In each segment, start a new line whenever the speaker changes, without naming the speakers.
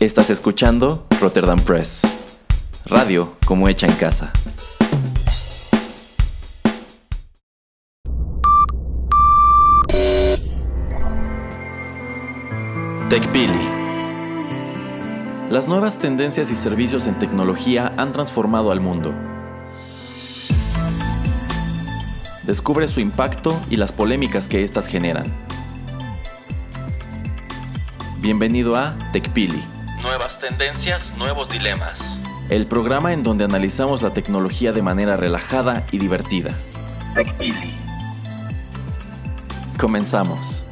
Estás escuchando Rotterdam Press. Radio como hecha en casa. TechPili. Las nuevas tendencias y servicios en tecnología han transformado al mundo. Descubre su impacto y las polémicas que éstas generan. Bienvenido a TechPili. Tendencias, nuevos dilemas. El programa en donde analizamos la tecnología de manera relajada y divertida. TechPili. Comenzamos.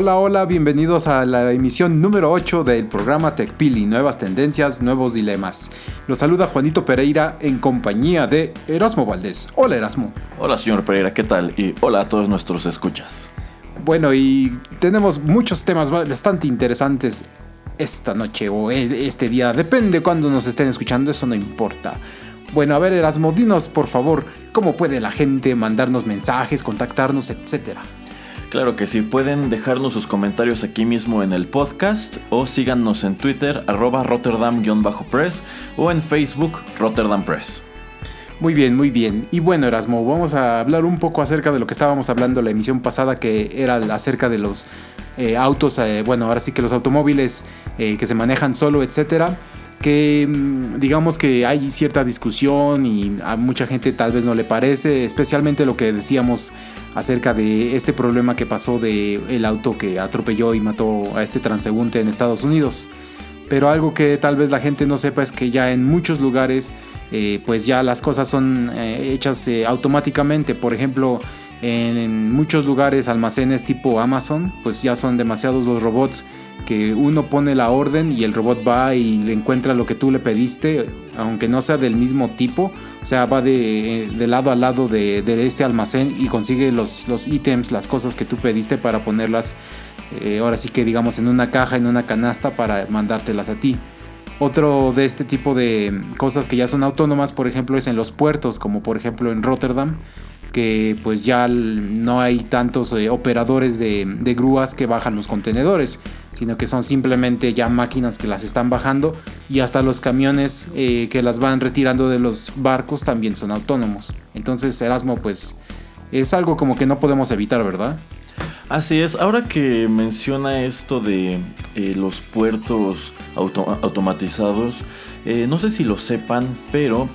Hola, hola, bienvenidos a la emisión número 8 del programa TechPili, Nuevas Tendencias, Nuevos Dilemas. Los saluda Juanito Pereira en compañía de Erasmo Valdés. Hola Erasmo.
Hola señor Pereira, ¿qué tal? Y hola a todos nuestros escuchas.
Bueno, y tenemos muchos temas bastante interesantes esta noche o e, este día, depende cuando nos estén escuchando, eso no importa. Bueno, a ver Erasmo, dinos por favor cómo puede la gente mandarnos mensajes, contactarnos, etcétera.
Claro que sí, pueden dejarnos sus comentarios aquí mismo en el podcast o síganos en Twitter arroba Rotterdam-Press o en Facebook Rotterdam Press.
Muy bien, muy bien. Y bueno, Erasmo, vamos a hablar un poco acerca de lo que estábamos hablando la emisión pasada, que era acerca de los eh, autos, eh, bueno, ahora sí que los automóviles eh, que se manejan solo, etcétera que mm, digamos que hay cierta discusión y a mucha gente tal vez no le parece, especialmente lo que decíamos acerca de este problema que pasó de el auto que atropelló y mató a este transeúnte en Estados Unidos. Pero algo que tal vez la gente no sepa es que ya en muchos lugares eh, pues ya las cosas son eh, hechas eh, automáticamente. Por ejemplo, en muchos lugares, almacenes tipo Amazon, pues ya son demasiados los robots que uno pone la orden y el robot va y le encuentra lo que tú le pediste, aunque no sea del mismo tipo, o sea, va de, lado a lado de, este almacén y consigue los, los ítems, las cosas que tú pediste para ponerlas, eh, ahora sí que digamos, en una caja, en una canasta para mandártelas a ti. Otro de este tipo de cosas que ya son autónomas, por ejemplo, es en los puertos, como por ejemplo en Rotterdam, que pues ya no hay tantos eh, operadores de, grúas que bajan los contenedores, sino que son simplemente ya máquinas que las están bajando y hasta los camiones eh, que las van retirando de los barcos también son autónomos. Entonces Erasmo pues es algo como que no podemos evitar, ¿verdad?
Así es, ahora que menciona esto de eh, los puertos automatizados, eh, no sé si lo sepan, pero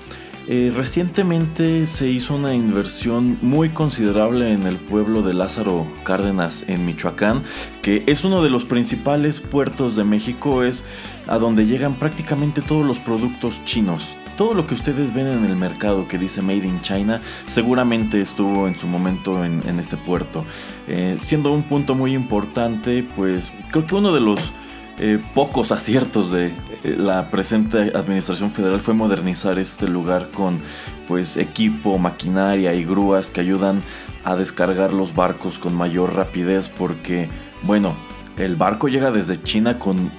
eh, recientemente se hizo una inversión muy considerable en el pueblo de Lázaro Cárdenas en Michoacán, que es uno de los principales puertos de México, es a donde llegan prácticamente todos los productos chinos. Todo lo que ustedes ven en el mercado que dice Made in China seguramente estuvo en su momento en, este puerto. Eh, siendo un punto muy importante, pues creo que uno de los eh, pocos aciertos de eh, la presente administración federal fue modernizar este lugar con pues equipo, maquinaria y grúas que ayudan a descargar los barcos con mayor rapidez porque bueno, el barco llega desde China con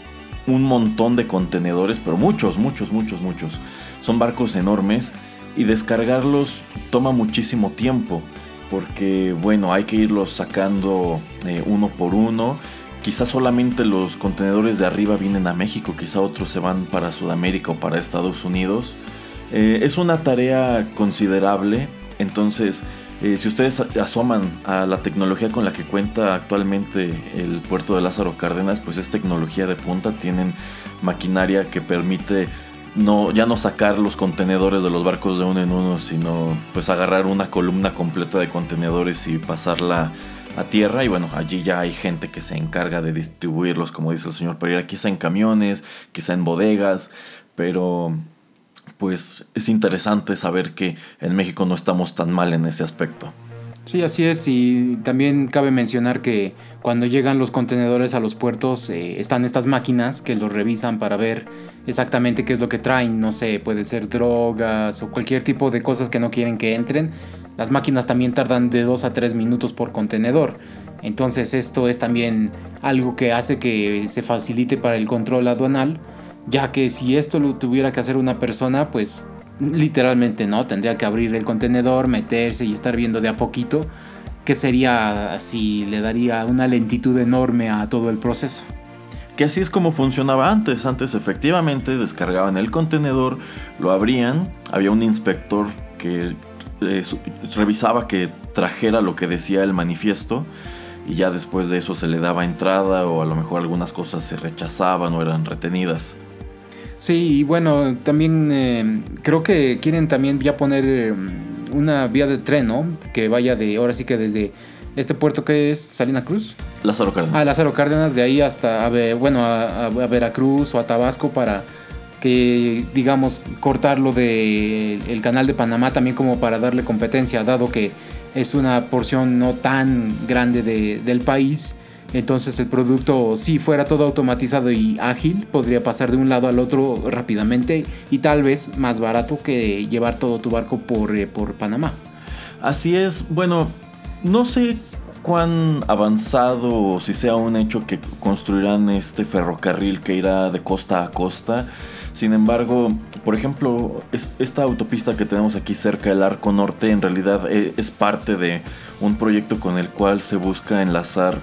un montón de contenedores, pero muchos, muchos, muchos, muchos. Son barcos enormes y descargarlos toma muchísimo tiempo porque bueno, hay que irlos sacando eh, uno por uno. Quizá solamente los contenedores de arriba vienen a México, quizá otros se van para Sudamérica o para Estados Unidos. Eh, es una tarea considerable, entonces eh, si ustedes asoman a la tecnología con la que cuenta actualmente el puerto de Lázaro Cárdenas, pues es tecnología de punta, tienen maquinaria que permite no, ya no sacar los contenedores de los barcos de uno en uno, sino pues agarrar una columna completa de contenedores y pasarla a tierra y bueno, allí ya hay gente que se encarga de distribuirlos, como dice el señor Pereira, quizá en camiones, quizá en bodegas, pero pues es interesante saber que en México no estamos tan mal en ese aspecto.
Sí, así es, y también cabe mencionar que cuando llegan los contenedores a los puertos eh, están estas máquinas que los revisan para ver exactamente qué es lo que traen, no sé, puede ser drogas o cualquier tipo de cosas que no quieren que entren, las máquinas también tardan de 2 a 3 minutos por contenedor. Entonces esto es también algo que hace que se facilite para el control aduanal, ya que si esto lo tuviera que hacer una persona, pues literalmente no, tendría que abrir el contenedor, meterse y estar viendo de a poquito, que sería así, le daría una lentitud enorme a todo el proceso.
Que así es como funcionaba antes. Antes efectivamente descargaban el contenedor, lo abrían, había un inspector que eh, revisaba que trajera lo que decía el manifiesto y ya después de eso se le daba entrada o a lo mejor algunas cosas se rechazaban o eran retenidas.
Sí, y bueno, también eh, creo que quieren también ya poner eh, una vía de tren, ¿no? Que vaya de, ahora sí que desde este puerto que es Salina Cruz.
Lázaro Cárdenas.
Ah, Lázaro Cárdenas, de ahí hasta, bueno, a, Veracruz o a Tabasco para que, digamos, cortarlo del el canal de Panamá también como para darle competencia, dado que es una porción no tan grande del país. Entonces el producto, si fuera todo automatizado y ágil, podría pasar de un lado al otro rápidamente y tal vez más barato que llevar todo tu barco por, eh, por Panamá.
Así es, bueno, no sé cuán avanzado o si sea un hecho que construirán este ferrocarril que irá de costa a costa. Sin embargo, por ejemplo, esta autopista que tenemos aquí cerca del Arco Norte en realidad e, es parte de un proyecto con el cual se busca enlazar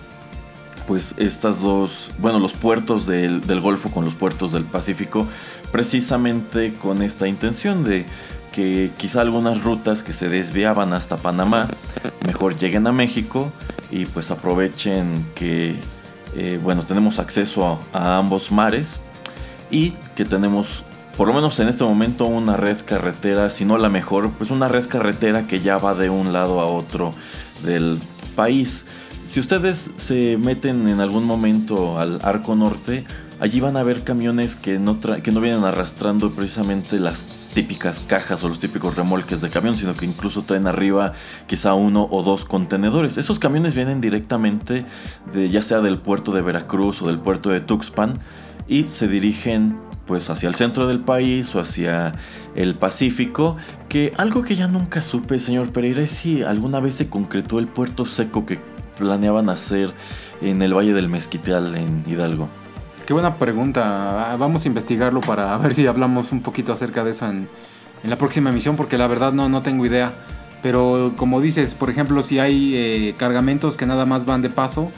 pues estas dos, bueno, los puertos del, del Golfo con los puertos del Pacífico, precisamente con esta intención de que quizá algunas rutas que se desviaban hasta Panamá mejor lleguen a México y pues aprovechen que eh, bueno tenemos acceso a, ambos mares y que tenemos por lo menos en este momento una red carretera si no la mejor pues una red carretera que ya va de un lado a otro del país si ustedes se meten en algún momento al arco norte allí van a ver camiones que no, que no vienen arrastrando precisamente las típicas cajas o los típicos remolques de camión, sino que incluso traen arriba quizá uno o dos contenedores. Esos camiones vienen directamente ya sea del puerto de Veracruz o del puerto de Tuxpan y se dirigen pues hacia el centro del país o hacia el Pacífico, que algo que ya nunca supe, señor Pereira, es si alguna vez se concretó el puerto seco que planeaban hacer en el Valle del Mezquital en Hidalgo.
Qué buena pregunta. Ah, vamos a investigarlo para ver si hablamos un poquito acerca de eso en, la próxima emisión, porque la verdad no, no tengo idea. Pero como dices, por ejemplo, si hay eh, cargamentos que nada más van de paso,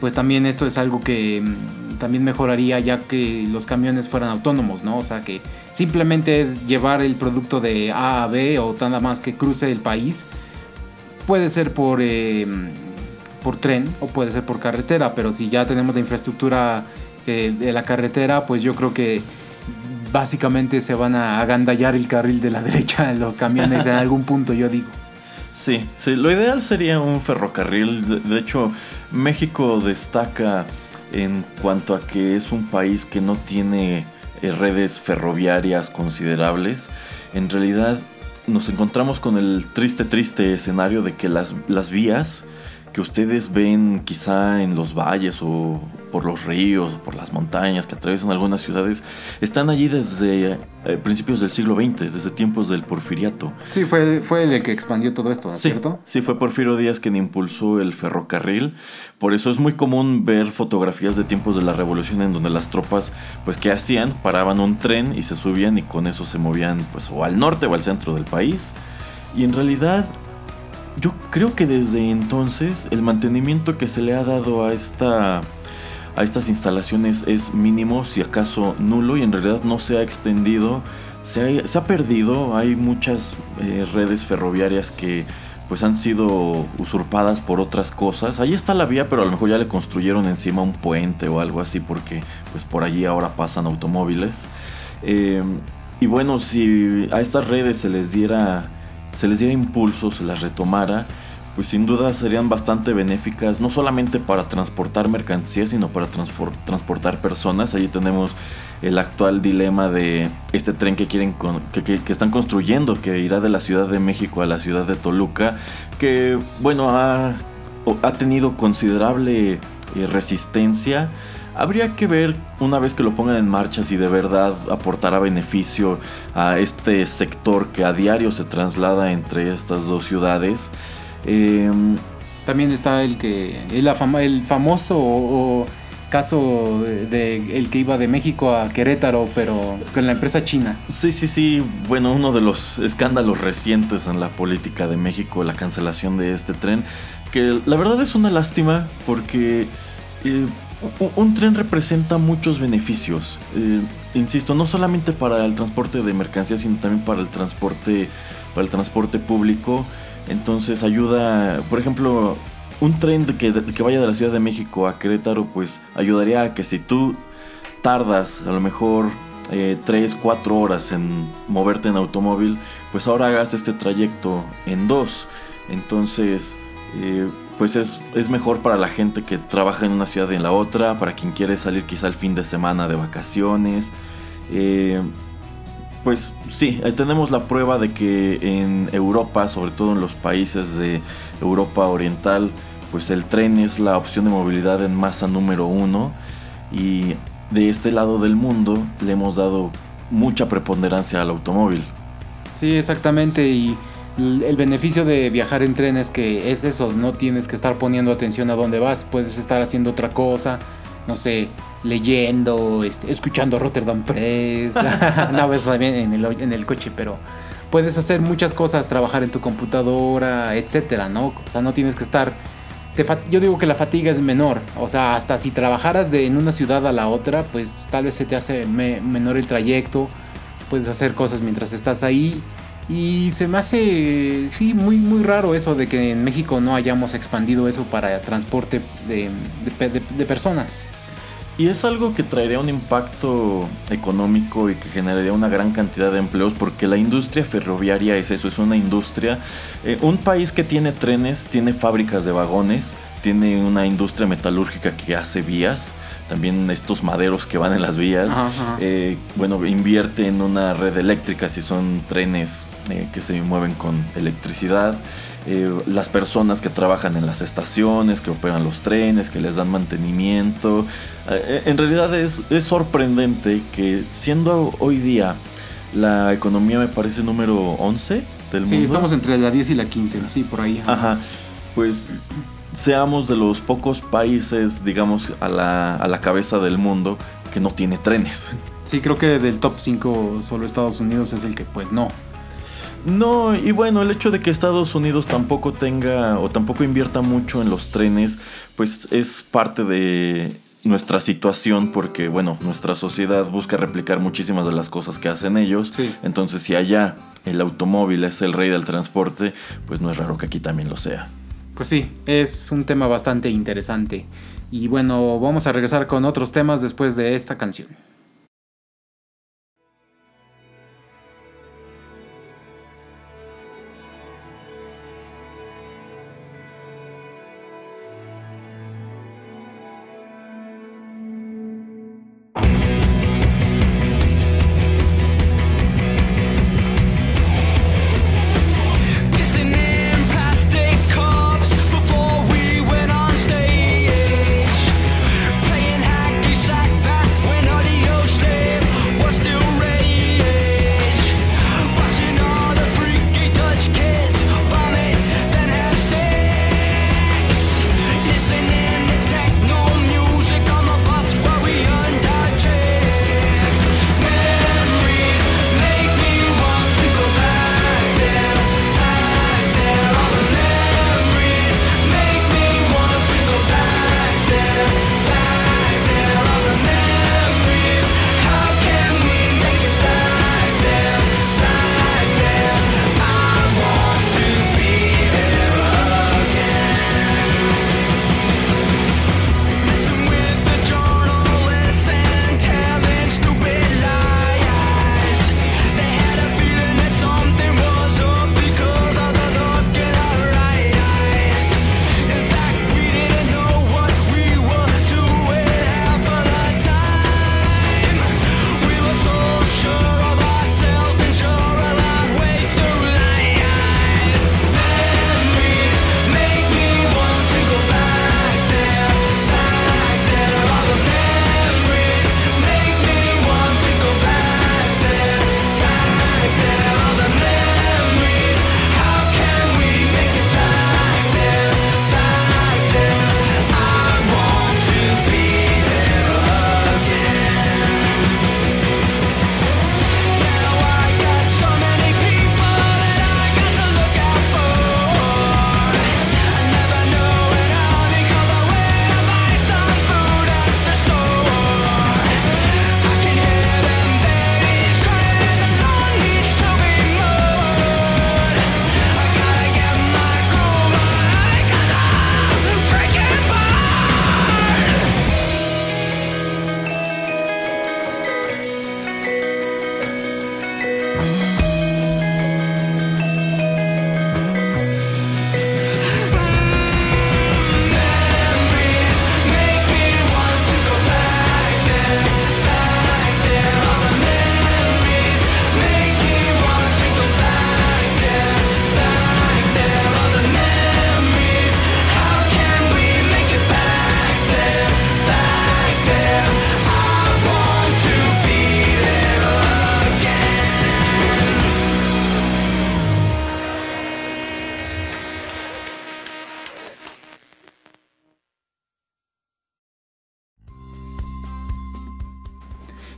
pues también esto es algo que mm, también mejoraría ya que los camiones fueran autónomos, ¿no? O sea que simplemente es llevar el producto de A a B o nada más que cruce el país. Puede ser por, eh, por tren o puede ser por carretera, pero si ya tenemos la infraestructura de la carretera, pues yo creo que básicamente se van a agandallar el carril de la derecha en los camiones en algún punto, yo digo.
Sí, sí, lo ideal sería un ferrocarril. De, hecho, México destaca en cuanto a que es un país que no tiene eh, redes ferroviarias considerables. En realidad nos encontramos con el triste, triste escenario de que las, las vías que ustedes ven quizá en los valles o por los ríos, o por las montañas que atraviesan algunas ciudades, están allí desde eh, principios del siglo XX, desde tiempos del porfiriato.
Sí, fue, fue el que expandió todo esto, ¿no ¿cierto?
Sí, fue Porfirio Díaz quien impulsó el ferrocarril. Por eso es muy común ver fotografías de tiempos de la revolución en donde las tropas, pues, ¿qué hacían? Paraban un tren y se subían y con eso se movían, pues, o al norte o al centro del país. Y en realidad yo creo que desde entonces el mantenimiento que se le ha dado a esta a estas instalaciones es mínimo, si acaso nulo, y en realidad no se ha extendido, se ha, perdido, hay muchas eh, redes ferroviarias que pues han sido usurpadas por otras cosas. Ahí está la vía, pero a lo mejor ya le construyeron encima un puente o algo así, porque pues por allí ahora pasan automóviles. Eh, y bueno, si a estas redes se les diera se les diera impulso, se las retomara, pues sin duda serían bastante benéficas, no solamente para transportar mercancías, sino para transportar personas. Allí tenemos el actual dilema de este tren que quieren que, están construyendo, que irá de la Ciudad de México a la ciudad de Toluca, que bueno ha, ha tenido considerable eh, resistencia Habría que ver una vez que lo pongan en marcha si de verdad aportará beneficio a este sector que a diario se traslada entre estas dos ciudades.
Em, También está el que el, el famoso caso de, el que iba de México a Querétaro, pero con la empresa china.
Sí, sí, sí. Bueno, uno de los escándalos recientes en la política de México, la cancelación de este tren, que la verdad es una lástima porque eh, un, tren representa muchos beneficios. Eh, insisto, no solamente para el transporte de mercancías, sino también para el transporte, para el transporte público. Entonces ayuda, por ejemplo, un tren que, vaya de la Ciudad de México a Querétaro, pues ayudaría a que si tú tardas a lo mejor 3, eh, 4 horas en moverte en automóvil, pues ahora hagas este trayecto en 2. Entonces, eh, pues es, es, mejor para la gente que trabaja en una ciudad y en la otra, para quien quiere salir quizá el fin de semana de vacaciones. Eh, pues sí, tenemos la prueba de que en Europa, sobre todo en los países de Europa Oriental, pues el tren es la opción de movilidad en masa número uno y de este lado del mundo le hemos dado mucha preponderancia al automóvil.
Sí, exactamente y el beneficio de viajar en tren es que es eso, no tienes que estar poniendo atención a dónde vas, puedes estar haciendo otra cosa, no sé, leyendo, este, escuchando Rotterdam Press, una vez también en el, en el coche, pero puedes hacer muchas cosas, trabajar en tu computadora, etcétera, ¿no? O sea, no tienes que estar... yo digo que la fatiga es menor, o sea, hasta si trabajaras de en una ciudad a la otra, pues tal vez se te hace menor el trayecto, puedes hacer cosas mientras estás ahí. Y se me hace, sí, muy, muy raro eso de que en México no hayamos expandido eso para transporte de, de personas.
Y es algo que traería un impacto económico y que generaría una gran cantidad de empleos porque la industria ferroviaria es eso, es una industria. Eh, un país que tiene trenes, tiene fábricas de vagones, tiene una industria metalúrgica que hace vías, también estos maderos que van en las vías. Eh, bueno, invierte en una red eléctrica si son trenes eh, que se mueven con electricidad. Eh, las personas que trabajan en las estaciones, que operan los trenes, que les dan mantenimiento. En realidad es, es, sorprendente que siendo hoy día la economía me parece número 11 del mundo.
Sí, estamos entre la 10 y la 15, sí, por ahí.
Ajá, pues seamos de los pocos países, digamos, a la, a la cabeza del mundo que no tiene trenes.
Sí, creo que del top 5 solo Estados Unidos es el que pues no.
No, y bueno, el hecho de que Estados Unidos tampoco tenga o tampoco invierta mucho en los trenes, pues es parte de nuestra situación porque, bueno, nuestra sociedad busca replicar muchísimas de las cosas que hacen ellos. Entonces, si allá el automóvil es el rey del transporte, pues no es raro que aquí también lo sea.
Pues sí, es un tema bastante interesante. Y bueno, vamos a regresar con otros temas después de esta canción.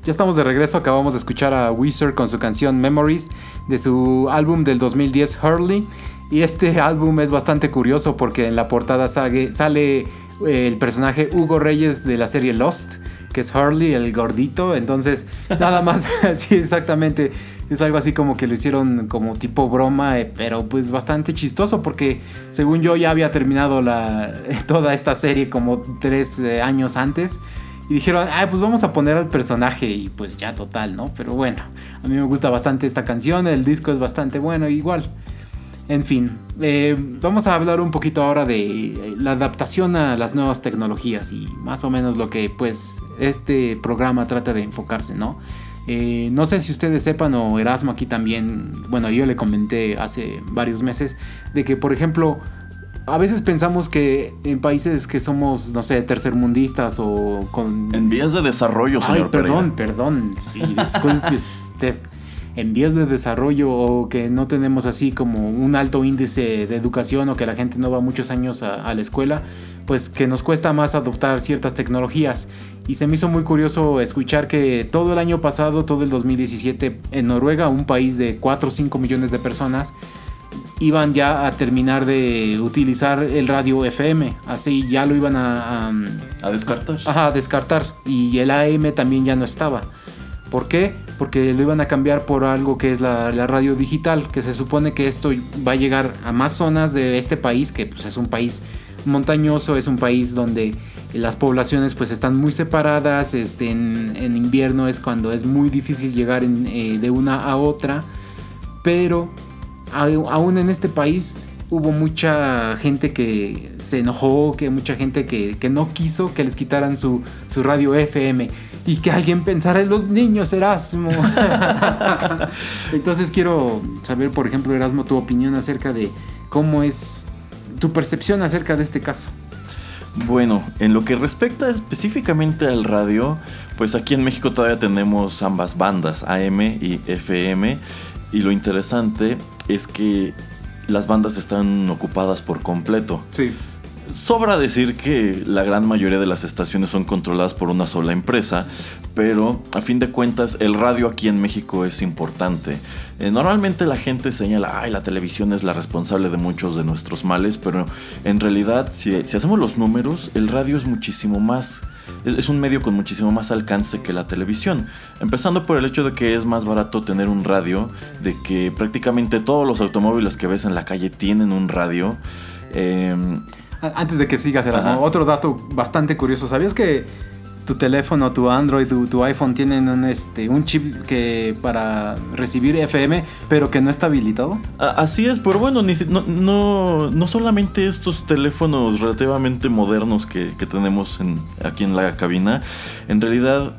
Ya estamos de regreso, acabamos de escuchar a Wizard con su canción Memories de su álbum del 2010 Hurley. Y este álbum es bastante curioso porque en la portada sale, sale eh, el personaje Hugo Reyes de la serie Lost, que es Hurley, el gordito. Entonces, nada más, así exactamente. Es algo así como que lo hicieron como tipo broma, eh, pero pues bastante chistoso porque según yo ya había terminado la, toda esta serie como tres eh, años antes. Y dijeron, ah, pues vamos a poner al personaje y pues ya total, ¿no? Pero bueno, a mí me gusta bastante esta canción, el disco es bastante bueno, igual. En fin, eh, vamos a hablar un poquito ahora de eh, la adaptación a las nuevas tecnologías y más o menos lo que pues este programa trata de enfocarse, ¿no? Eh, no sé si ustedes sepan o Erasmo aquí también, bueno, yo le comenté hace varios meses de que, por ejemplo, a veces pensamos que en países que somos, no sé, tercermundistas o con...
En vías de desarrollo, señor
Ay, perdón, perdón. Sí, disculpe usted. En vías de desarrollo o que no tenemos así como un alto índice de educación o que la gente no va muchos años a, a la escuela, pues que nos cuesta más adoptar ciertas tecnologías. Y se me hizo muy curioso escuchar que todo el año pasado, todo el 2017, en Noruega, un país de 4 o 5 millones de personas, iban ya a terminar de utilizar el radio FM. Así ya lo iban a...
A, descartar.
Ajá, a descartar. Y el AM también ya no estaba. ¿Por qué? Porque lo iban a cambiar por algo que es la, la, radio digital, que se supone que esto va a llegar a más zonas de este país, que pues, es un país montañoso, es un país donde las poblaciones pues están muy separadas, este, en, en invierno es cuando es muy difícil llegar en, eh, de una a otra, pero aún en este país hubo mucha gente que se enojó, que mucha gente que, que no quiso que les quitaran su, su, radio FM y que alguien pensara en los niños, Erasmo. Entonces quiero saber, por ejemplo, Erasmo, tu opinión acerca de cómo es tu percepción acerca de este caso.
Bueno, en lo que respecta específicamente al radio, pues aquí en México todavía tenemos ambas bandas, AM y FM, y lo interesante es que las bandas están ocupadas por completo.
Sí.
Sobra decir que la gran mayoría de las estaciones son controladas por una sola empresa, pero a fin de cuentas el radio aquí en México es importante. Eh, normalmente la gente señala, ay, la televisión es la responsable de muchos de nuestros males, pero en realidad si, si hacemos los números, el radio es muchísimo más es, un medio con muchísimo más alcance que la televisión. Empezando por el hecho de que es más barato tener un radio, de que prácticamente todos los automóviles que ves en la calle tienen un radio. Eh,
Antes de que sigas, Erasmo, otro dato bastante curioso. ¿Sabías que tu teléfono, tu Android, tu, tu, iPhone tienen un, este, un chip que para recibir FM, pero que no está habilitado?
Así es, pero bueno, ni, no, no, no, solamente estos teléfonos relativamente modernos que, que tenemos en, aquí en la cabina, en realidad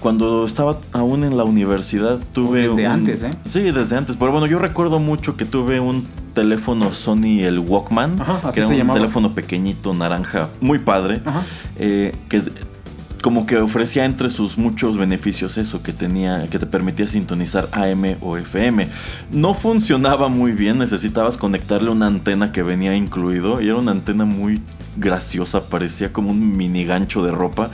cuando estaba aún en la universidad tuve
desde
un,
antes eh
sí desde antes pero bueno yo recuerdo mucho que tuve un teléfono Sony el Walkman
Ajá,
que era un
llamaba.
teléfono pequeñito naranja muy padre eh, que como que ofrecía entre sus muchos beneficios eso que tenía que te permitía sintonizar AM o FM no funcionaba muy bien necesitabas conectarle una antena que venía incluido y era una antena muy graciosa parecía como un mini gancho de ropa.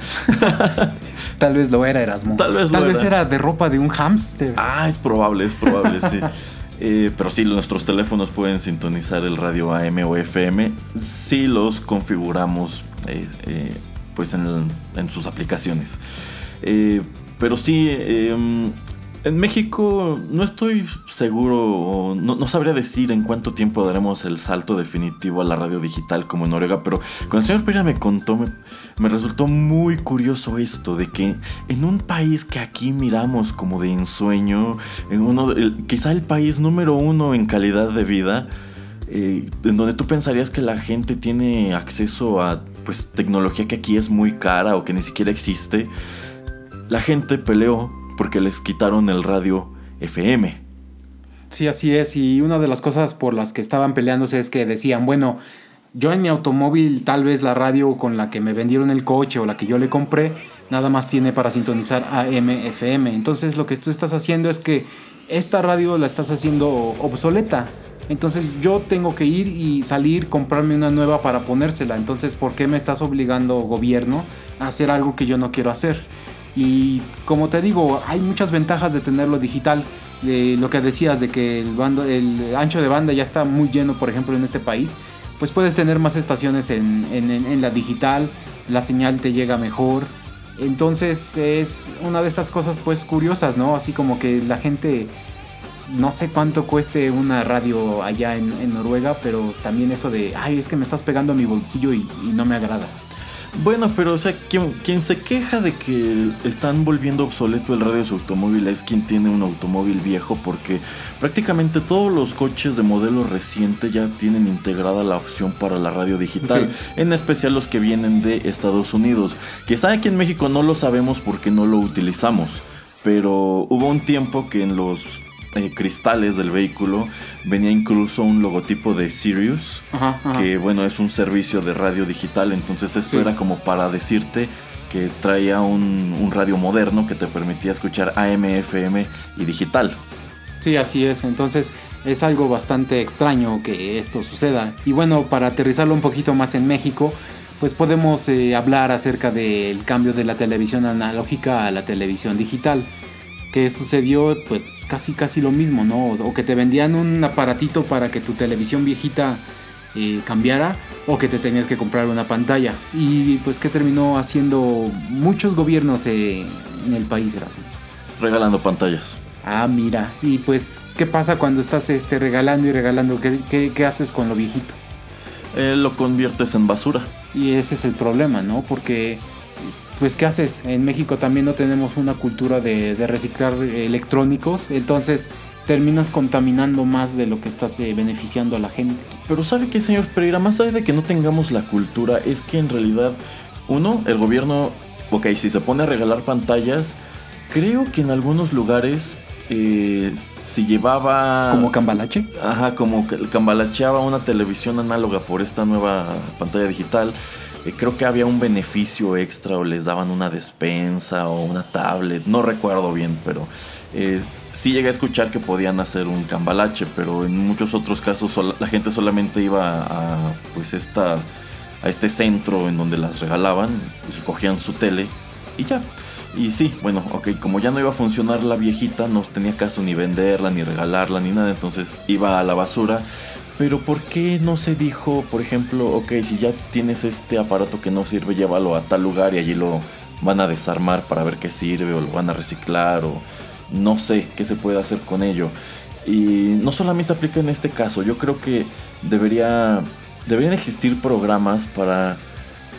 Tal vez lo era Erasmo.
Tal vez
tal
lo
vez
era.
era de ropa de un hámster.
Ah es probable es probable sí. Eh, pero sí, nuestros teléfonos pueden sintonizar el radio AM o FM si los configuramos eh, eh, pues en, en, sus aplicaciones. Eh, pero sí, em, en México no estoy seguro, no, no, sabría decir en cuánto tiempo daremos el salto definitivo a la radio digital como en Noruega, pero cuando el señor Pereira me contó, me, me, resultó muy curioso esto, de que en un país que aquí miramos como de ensueño, en uno, quizá el país número uno en calidad de vida, eh, en donde tú pensarías que la gente tiene acceso a pues tecnología que aquí es muy cara o que ni siquiera existe, la gente peleó porque les quitaron el radio FM.
Sí, así es. Y una de las cosas por las que estaban peleándose es que decían, bueno, yo en mi automóvil tal vez la radio con la que me vendieron el coche o la que yo le compré, nada más tiene para sintonizar AM, FM. Entonces lo que tú estás haciendo es que esta radio la estás haciendo obsoleta. Entonces yo tengo que ir y salir, comprarme una nueva para ponérsela. Entonces, ¿por qué me estás obligando, gobierno, a hacer algo que yo no quiero hacer? Y como te digo, hay muchas ventajas de tenerlo digital. lo que decías de que el, ancho de banda ya está muy lleno, por ejemplo, en este país, pues puedes tener más estaciones en, en la digital, la señal te llega mejor. Entonces es una de estas cosas pues curiosas, ¿no? Así como que la gente no sé cuánto cueste una radio allá en, Noruega, pero también eso de, ay, es que me estás pegando a mi bolsillo y, no me agrada.
Bueno, pero o sea, quien, se queja de que están volviendo obsoleto el radio de su automóvil es quien tiene un automóvil viejo porque prácticamente todos los coches de modelo reciente ya tienen integrada la opción para la radio digital, en especial los que vienen de Estados Unidos. Quizá aquí en México no lo sabemos porque no lo utilizamos, pero hubo un tiempo que en los eh, cristales del vehículo venía incluso un logotipo de Sirius, que bueno, es un servicio de radio digital, entonces esto era como para decirte que traía un, radio moderno que te permitía escuchar AM, FM y digital.
Sí, así es, entonces es algo bastante extraño que esto suceda. Y bueno, para aterrizarlo un poquito más en México, pues podemos eh, hablar acerca del cambio de la televisión analógica a la televisión digital que sucedió pues casi casi lo mismo, ¿no? O que te vendían un aparatito para que tu televisión viejita eh, cambiara o que te tenías que comprar una pantalla. Y pues que terminó haciendo muchos gobiernos eh, en el país, Erasmo.
Regalando pantallas.
Ah, mira. Y pues, ¿qué pasa cuando estás este, regalando y regalando? ¿Qué, qué, haces con lo viejito?
Eh, lo conviertes en basura.
Y ese es el problema, ¿no? Porque pues ¿qué haces? En México también no tenemos una cultura de, reciclar electrónicos, entonces terminas contaminando más de lo que estás eh, beneficiando a la gente.
Pero ¿sabe qué, señor Pereira? Más allá de que no tengamos la cultura, es que en realidad, uno, el gobierno, ok, si se pone a regalar pantallas, creo que en algunos lugares eh, si llevaba...
¿Como cambalache?
Ajá, como cambalacheaba una televisión análoga por esta nueva pantalla digital eh, creo que había un beneficio extra o les daban una despensa o una tablet, no recuerdo bien, pero eh, sí llegué a escuchar que podían hacer un cambalache, pero en muchos otros casos la gente solamente iba a, pues esta, a este centro en donde las regalaban, pues, cogían su tele y ya. Y sí, bueno, ok, como ya no iba a funcionar la viejita, no tenía caso ni venderla, ni regalarla, ni nada, entonces iba a la basura pero ¿por qué no se dijo, por ejemplo, ok, si ya tienes este aparato que no sirve, llévalo a tal lugar y allí lo van a desarmar para ver qué sirve o lo van a reciclar o no sé qué se puede hacer con ello? Y no solamente aplica en este caso, yo creo que debería, deberían existir programas para,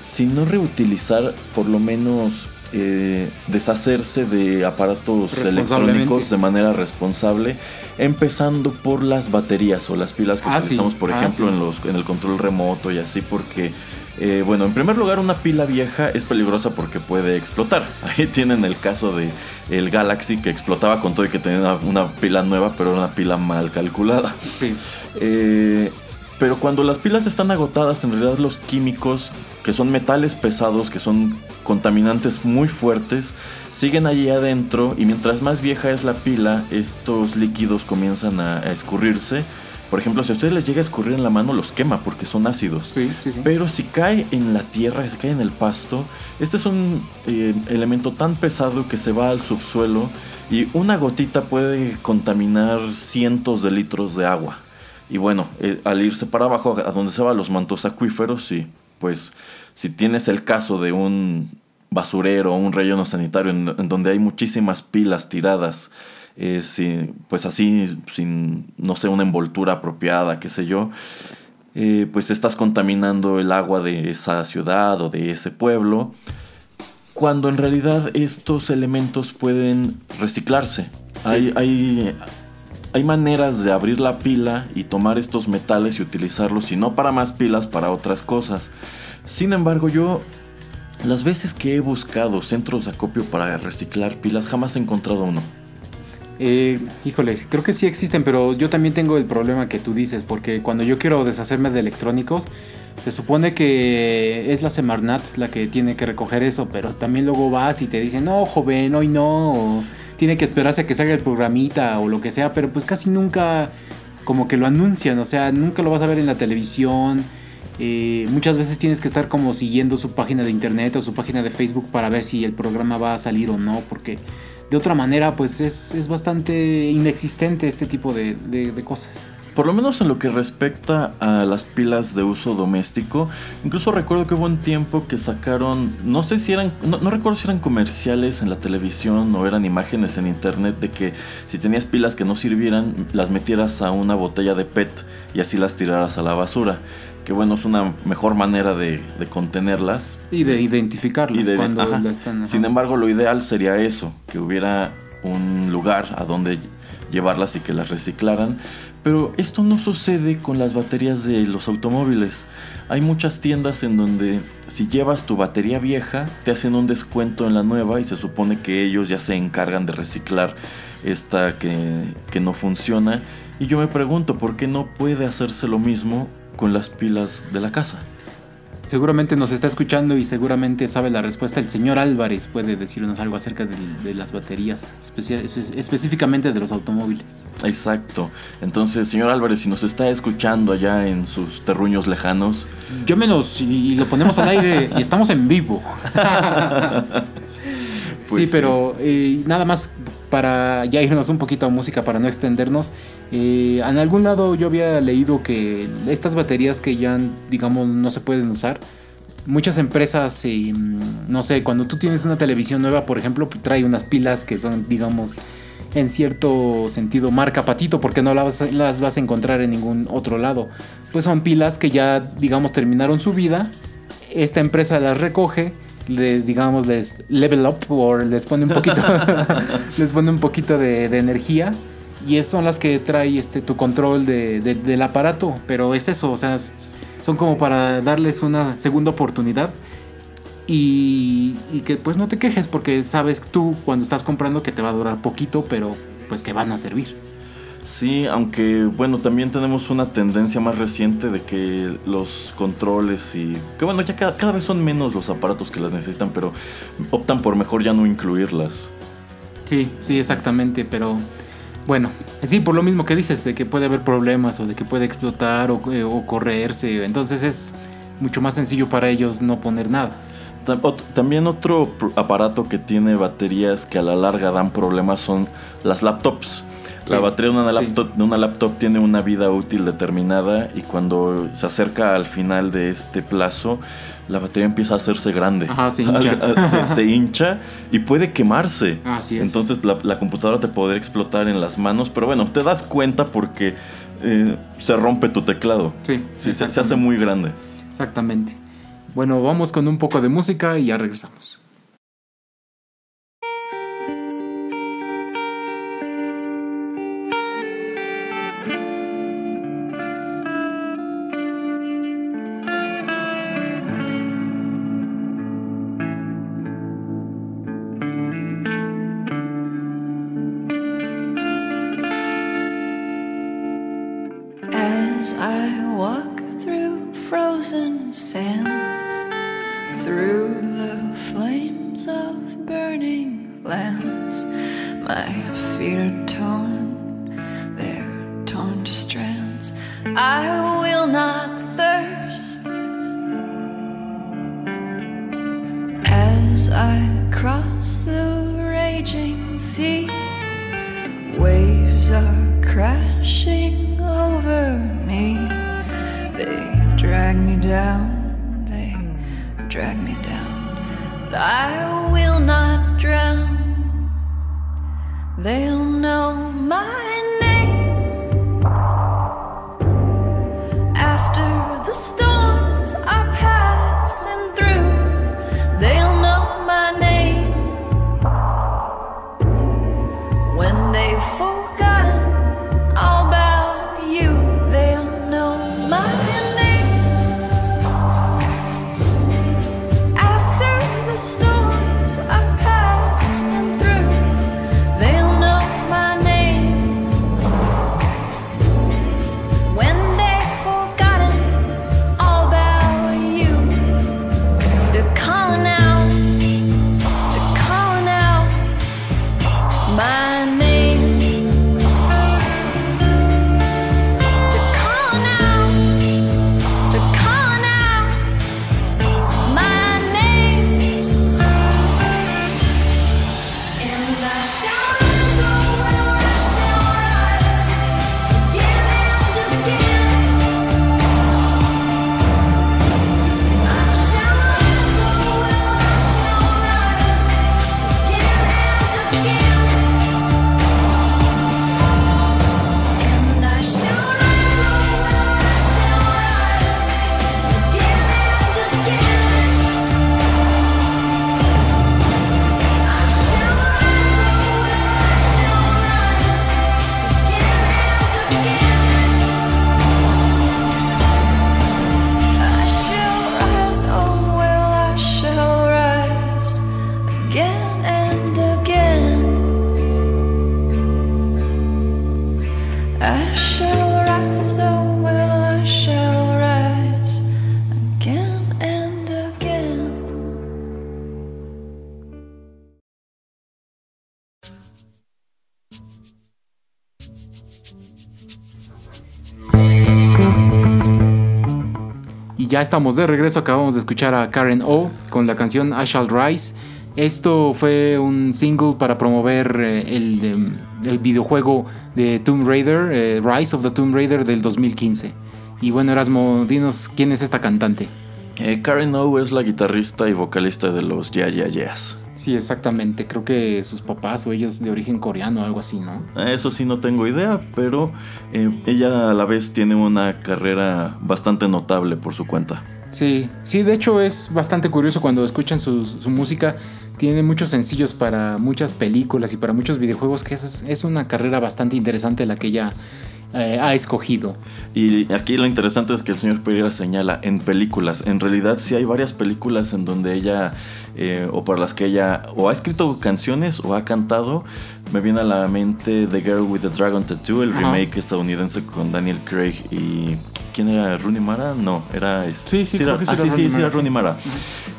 si no reutilizar, por lo menos eh, deshacerse de aparatos electrónicos de manera responsable, empezando por las baterías o las pilas que ah, utilizamos, por ah, ejemplo, en, los, en el control remoto y así, porque, eh, bueno, en primer lugar, una pila vieja es peligrosa porque puede explotar. Ahí tienen el caso de el Galaxy que explotaba con todo y que tenía una, pila nueva, pero era una pila mal calculada.
Sí.
Eh, pero cuando las pilas están agotadas, en realidad los químicos, que son metales pesados, que son contaminantes muy fuertes, siguen allí adentro y mientras más vieja es la pila, estos líquidos comienzan a, escurrirse. Por ejemplo, si a ustedes les llega a escurrir en la mano, los quema porque son ácidos.
Sí, sí, sí.
Pero si cae en la tierra, si cae en el pasto, este es un eh, elemento tan pesado que se va al subsuelo y una gotita puede contaminar cientos de litros de agua. Y bueno, eh, al irse para abajo, a donde se van los mantos acuíferos, y pues si tienes el caso de un basurero o un relleno sanitario en, donde hay muchísimas pilas tiradas, eh, pues así, sin, no sé, una envoltura apropiada, qué sé yo, eh, pues estás contaminando el agua de esa ciudad o de ese pueblo, cuando en realidad estos elementos pueden reciclarse. Hay, hay, hay maneras de abrir la pila y tomar estos metales y utilizarlos, y no para más pilas, para otras cosas. Sin embargo, yo las veces que he buscado centros de acopio para reciclar pilas, jamás he encontrado uno.
Eh, híjole, creo que sí existen, pero yo también tengo el problema que tú dices, porque cuando yo quiero deshacerme de electrónicos, se supone que es la Semarnat la que tiene que recoger eso, pero también luego vas y te dicen, no, joven, hoy no tiene que esperarse a que salga el programita o lo que sea, pero pues casi nunca como que lo anuncian, o sea, nunca lo vas a ver en la televisión. Eh, muchas veces tienes que estar como siguiendo su página de internet o su página de Facebook para ver si el programa va a salir o no, porque de otra manera pues es, bastante inexistente este tipo de, cosas.
Por lo menos en lo que respecta a las pilas de uso doméstico, incluso recuerdo que hubo un tiempo que sacaron, no sé si eran, no, recuerdo si eran comerciales en la televisión o eran imágenes en internet de que si tenías pilas que no sirvieran, las metieras a una botella de PET y así las tiraras a la basura. Que bueno, es una mejor manera de, contenerlas.
Y de identificarlas cuando están.
Sin embargo, lo ideal sería eso, que hubiera un lugar a donde llevarlas y que las reciclaran. Pero esto no sucede con las baterías de los automóviles. Hay muchas tiendas en donde si llevas tu batería vieja te hacen un descuento en la nueva y se supone que ellos ya se encargan de reciclar esta que, que no funciona. Y yo me pregunto por qué no puede hacerse lo mismo con las pilas de la casa.
Seguramente nos está escuchando y seguramente sabe la respuesta. El señor Álvarez puede decirnos algo acerca de, las baterías, específicamente de los automóviles.
Exacto. Entonces, señor Álvarez, si nos está escuchando allá en sus terruños lejanos...
Llámenos y lo ponemos al aire y estamos en vivo. Pues sí, pero eh, nada más para ya irnos un poquito a música para no extendernos. Eh, en algún lado yo había leído que estas baterías que ya, digamos, no se pueden usar, muchas empresas, eh, no sé, cuando tú tienes una televisión nueva, por ejemplo, trae unas pilas que son, digamos, en cierto sentido marca patito, porque no las, las vas a encontrar en ningún otro lado. Pues son pilas que ya, digamos, terminaron su vida. Esta empresa las recoge les digamos les level up o les pone un poquito les pone un poquito de, energía. Y son las que trae este tu control del aparato. Pero es eso o sea son como para darles una segunda oportunidad. Y, y, que pues no te quejes porque sabes tú cuando estás comprando que te va a durar poquito pero pues que van a servir
Sí, aunque bueno, también tenemos una tendencia más reciente de que los controles y... Que bueno, ya cada, vez son menos los aparatos que las necesitan, pero optan por mejor ya no incluirlas.
Sí, sí, exactamente, pero bueno, sí, por lo mismo que dices, de que puede haber problemas o de que puede explotar o, eh, o correrse, entonces es mucho más sencillo para ellos no poner nada.
También otro aparato que tiene baterías que a la larga dan problemas son las laptops. La batería de una, laptop, de una laptop tiene una vida útil determinada y cuando se acerca al final de este plazo, la batería empieza a hacerse grande.
se hincha.
se, hincha y puede quemarse.
Así
es. Entonces la, computadora te podría explotar en las manos, pero bueno, te das cuenta porque eh, se rompe tu teclado.
Sí.
se, se hace muy grande.
Exactamente. Bueno, vamos con un poco de música y ya regresamos. Ya estamos de regreso, acabamos de escuchar a Karen O con la canción I Shall Rise. Esto fue un single para promover eh, em, el, videojuego de Tomb Raider, eh, Rise of the Tomb Raider del 2015. Y bueno, Erasmo, dinos quién es esta cantante.
Eh, Karen O es la guitarrista y vocalista de los Yeah Yeah Yeahs.
Sí, exactamente. Creo que sus papás o ellos de origen coreano o algo así, ¿no?
Eso sí no tengo idea, pero eh, ella a la vez tiene una carrera bastante notable por su cuenta.
Sí, sí, de hecho es bastante curioso cuando escuchan su, música. Tiene muchos sencillos para muchas películas y para muchos videojuegos, que es, es una carrera bastante interesante la que ella eh, ha escogido.
Y aquí lo interesante es que el señor Pereira señala en películas. En realidad sí hay varias películas en donde ella, eh, o por las que ella, o ha escrito canciones o ha cantado. Me viene a la mente The Girl with the Dragon Tattoo, el remake estadounidense con Daniel Craig y ¿Quién era? ¿Rooney Mara? No, era.
Sí, sí, creo que sí,
sí, sí, era Rooney Mara.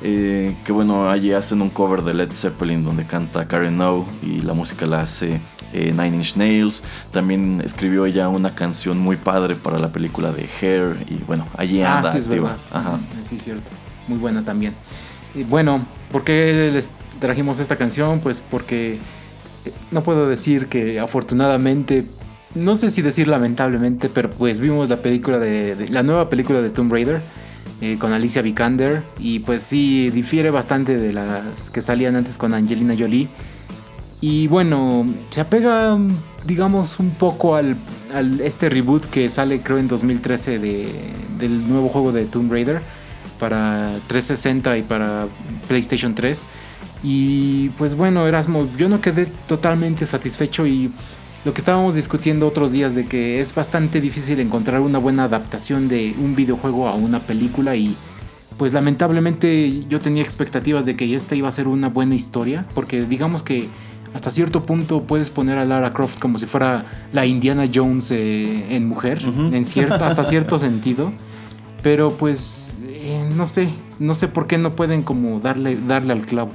Eh, que bueno, allí hacen un cover de Led Zeppelin donde canta Karen O y la música la hace eh, Nine Inch Nails. También escribió ella una canción muy padre para la película de Hair y bueno, allí ah, anda.
Sí, es verdad. Ajá. Sí, cierto. Muy buena también. Y bueno, ¿por qué les trajimos esta canción? Pues porque eh, no puedo decir que afortunadamente no sé si decir lamentablemente, pero pues vimos la película de, la nueva película de Tomb Raider eh, con Alicia Vikander y pues sí difiere bastante de las que salían antes con Angelina Jolie y bueno se apega digamos un poco al, este reboot que sale creo en 2013 de, del nuevo juego de Tomb Raider para 360 y para PlayStation 3 y pues bueno Erasmo yo no quedé totalmente satisfecho y lo que estábamos discutiendo otros días de que es bastante difícil encontrar una buena adaptación de un videojuego a una película y pues lamentablemente yo tenía expectativas de que esta iba a ser una buena historia porque digamos que hasta cierto punto puedes poner a Lara Croft como si fuera la Indiana Jones eh, en mujer, en cierto, hasta cierto sentido. Pero pues eh, no sé, no sé por qué no pueden como darle, darle al clavo.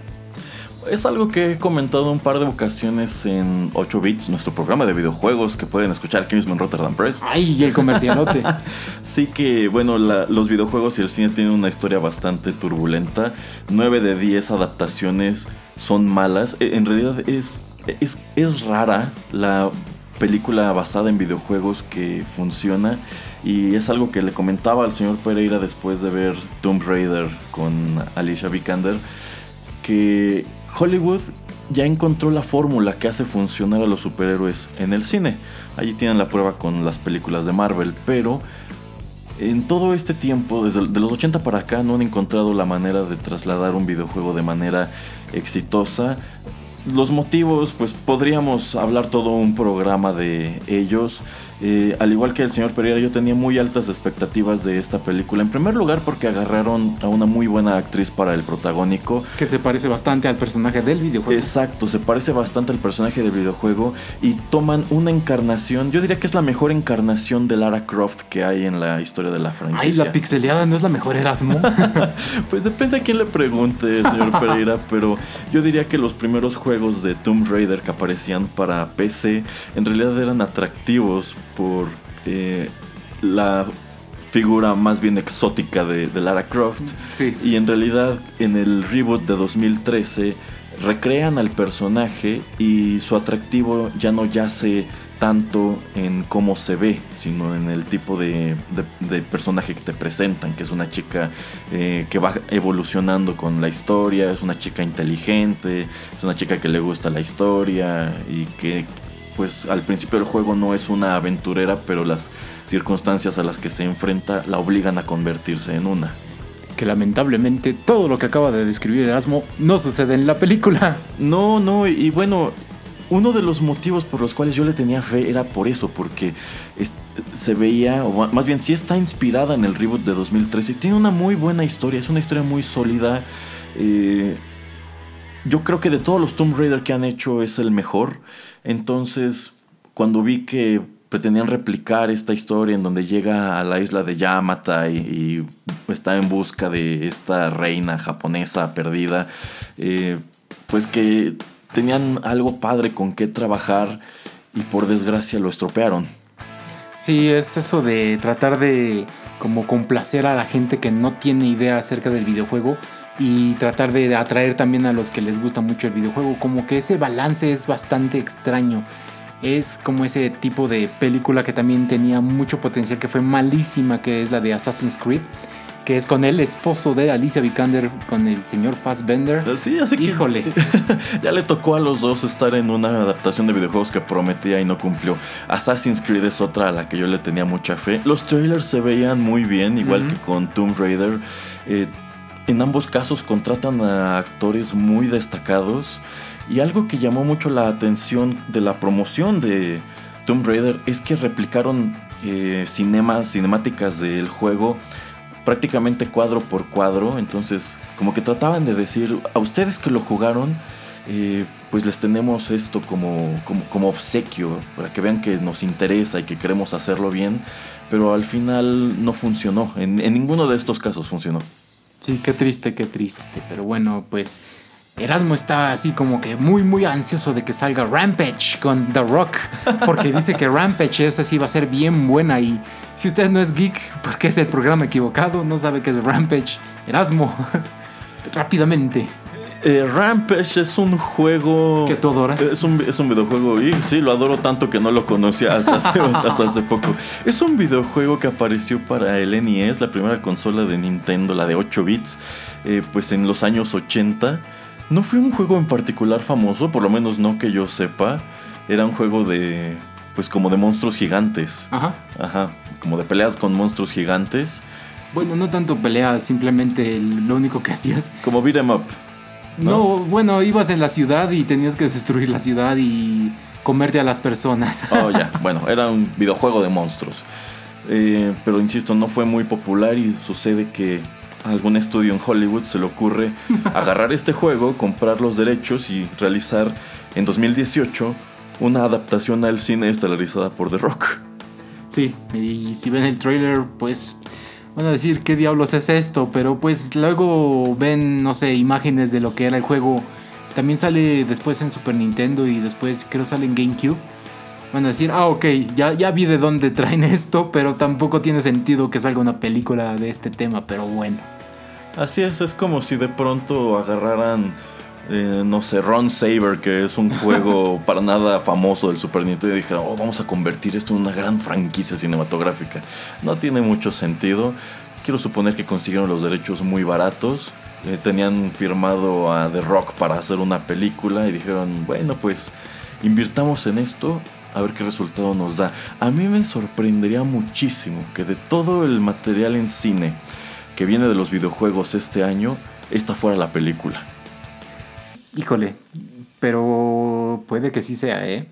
Es algo que he comentado un par de ocasiones en 8 bits, nuestro programa de videojuegos que pueden escuchar aquí mismo en Rotterdam Press.
¡Ay! Y el comercialote.
sí que, bueno, los videojuegos y el cine tienen una historia bastante turbulenta. 9 de 10 adaptaciones son malas. E, en realidad es, es, es rara la película basada en videojuegos que funciona. Y es algo que le comentaba al señor Pereira después de ver Tomb Raider con Alicia Vikander. Que Hollywood ya encontró la fórmula que hace funcionar a los superhéroes en el cine. Allí tienen la prueba con las películas de Marvel, pero en todo este tiempo, desde los 80 para acá, no han encontrado la manera de trasladar un videojuego de manera exitosa. Los motivos, pues podríamos hablar todo un programa de ellos. Eh, al igual que el señor Pereira, yo tenía muy altas expectativas de esta película. En primer lugar, porque agarraron a una muy buena actriz para el protagónico.
Que se parece bastante al personaje del videojuego.
Exacto, se parece bastante al personaje del videojuego. Y toman una encarnación, yo diría que es la mejor encarnación de Lara Croft que hay en la historia de la franquicia.
Ay, la pixeleada no es la mejor Erasmo.
pues depende a quién le pregunte, señor Pereira. pero yo diría que los primeros juegos de Tomb Raider que aparecían para PC en realidad eran atractivos por eh, la figura más bien exótica de, Lara Croft. Y en realidad en el reboot de 2013 recrean al personaje y su atractivo ya no yace tanto en cómo se ve, sino en el tipo de, personaje que te presentan, que es una chica eh, que va evolucionando con la historia, es una chica inteligente, es una chica que le gusta la historia y que pues al principio del juego no es una aventurera, pero las circunstancias a las que se enfrenta la obligan a convertirse en una.
Que lamentablemente todo lo que acaba de describir Erasmo no sucede en la película.
No, no, y bueno, uno de los motivos por los cuales yo le tenía fe era por eso, porque se veía, o más bien sí está inspirada en el reboot de 2013 tiene una muy buena historia, es una historia muy sólida. Eh, yo creo que de todos los Tomb Raider que han hecho es el mejor. Entonces, cuando vi que pretendían replicar esta historia en donde llega a la isla de Yamata y, está en busca de esta reina japonesa perdida, eh, pues que tenían algo padre con qué trabajar y por desgracia lo estropearon.
Sí, es eso de tratar de como complacer a la gente que no tiene idea acerca del videojuego y tratar de atraer también a los que les gusta mucho el videojuego. Como que ese balance es bastante extraño. Es como ese tipo de película que también tenía mucho potencial, que fue malísima, que es la de Assassin's Creed que es con el esposo de Alicia Vikander, con el señor Fassbender.
Ah, sí, así que.
Híjole.
ya le tocó a los dos estar en una adaptación de videojuegos que prometía y no cumplió. Assassin's Creed es otra a la que yo le tenía mucha fe. Los trailers se veían muy bien, igual que con Tomb Raider. Eh, en ambos casos contratan a actores muy destacados. Y algo que llamó mucho la atención de la promoción de Tomb Raider es que replicaron eh, cinemas, cinemáticas del juego prácticamente cuadro por cuadro. Entonces, como que trataban de decir, a ustedes que lo jugaron, eh, pues les tenemos esto como, como, obsequio, para que vean que nos interesa y que queremos hacerlo bien. Pero al final no funcionó. En, en ninguno de estos casos funcionó.
Sí, qué triste, qué triste. Pero bueno, pues Erasmo está así como que muy muy ansioso de que salga Rampage con The Rock, porque dice que Rampage esa sí va a ser bien buena y si usted no es geek porque es el programa equivocado, no sabe qué es Rampage, Erasmo, rápidamente.
Eh, Rampage es un juego.
Que tú adoras.
Es un, es un videojuego. Y sí, lo adoro tanto que no lo conocía hasta hace, hasta hace poco. Es un videojuego que apareció para el NES, la primera consola de Nintendo, la de 8 bits, eh, pues en los años 80. No fue un juego en particular famoso, por lo menos no que yo sepa. Era un juego de. Pues como de monstruos gigantes.
Ajá.
Ajá. Como de peleas con monstruos gigantes.
Bueno, no tanto peleas, simplemente lo único que hacías.
Como beat em up.
¿No? bueno, ibas en la ciudad y tenías que destruir la ciudad y comerte a las personas.
Oh, ya. Bueno, era un videojuego de monstruos. Eh, pero insisto, no fue muy popular y sucede que algún estudio en Hollywood se le ocurre agarrar este juego, comprar los derechos y realizar en 2018 una adaptación al cine estelarizada por The Rock.
Sí, y si ven el trailer, pues van a decir qué diablos es esto, pero pues luego ven, no sé, imágenes de lo que era el juego. También sale después en Super Nintendo y después creo sale en GameCube. Van a decir, ah, ok, ya, ya vi de dónde traen esto, pero tampoco tiene sentido que salga una película de este tema, pero bueno.
Así es, es como si de pronto agarraran, eh, no sé, Ron Saber, que es un juego para nada famoso del Super Nintendo, y dijeran, oh, vamos a convertir esto en una gran franquicia cinematográfica. No tiene mucho sentido. Quiero suponer que consiguieron los derechos muy baratos. Eh, tenían firmado a The Rock para hacer una película y dijeron, bueno, pues invirtamos en esto a ver qué resultado nos da. A mí me sorprendería muchísimo que de todo el material en cine, que viene de los videojuegos este año, esta fuera la película.
Híjole, pero puede que sí sea, ¿eh?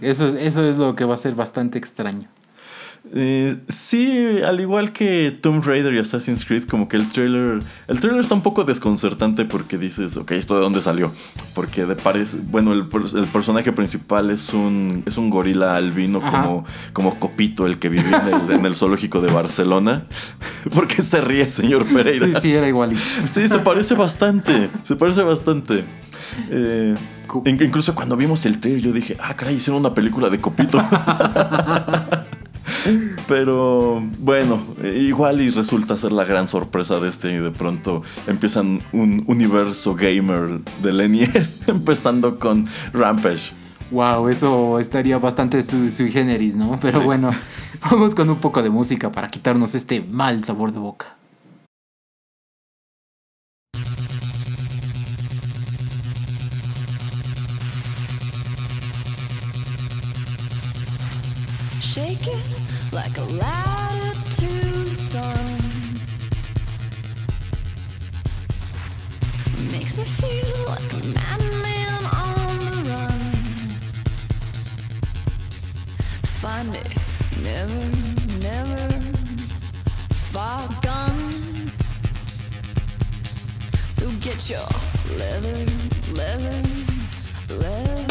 Eso, eso es lo que va a ser bastante extraño.
Eh, sí, al igual que Tomb Raider y Assassin's Creed, como que el trailer. El trailer está un poco desconcertante porque dices, ok, ¿esto de dónde salió? Porque de parece. Bueno, el, personaje principal es un. es un gorila albino como, como Copito, el que vive en el, zoológico de Barcelona. ¿Por qué se ríe, señor Pereira?
Sí, sí, era igualito.
Sí, se parece bastante. Se parece bastante. Eh, incluso cuando vimos el trailer, yo dije, ah, caray, hicieron una película de Copito. Pero bueno, igual y resulta ser la gran sorpresa de este y de pronto empiezan un universo gamer del NES, empezando con Rampage.
Wow, eso estaría bastante sui generis, ¿no? Pero bueno, vamos con un poco de música para quitarnos este mal sabor de boca. Shake it. Like a ladder to the sun. Makes me feel like a madman on the run. Find me, never, never far gone. So get your leather, leather, leather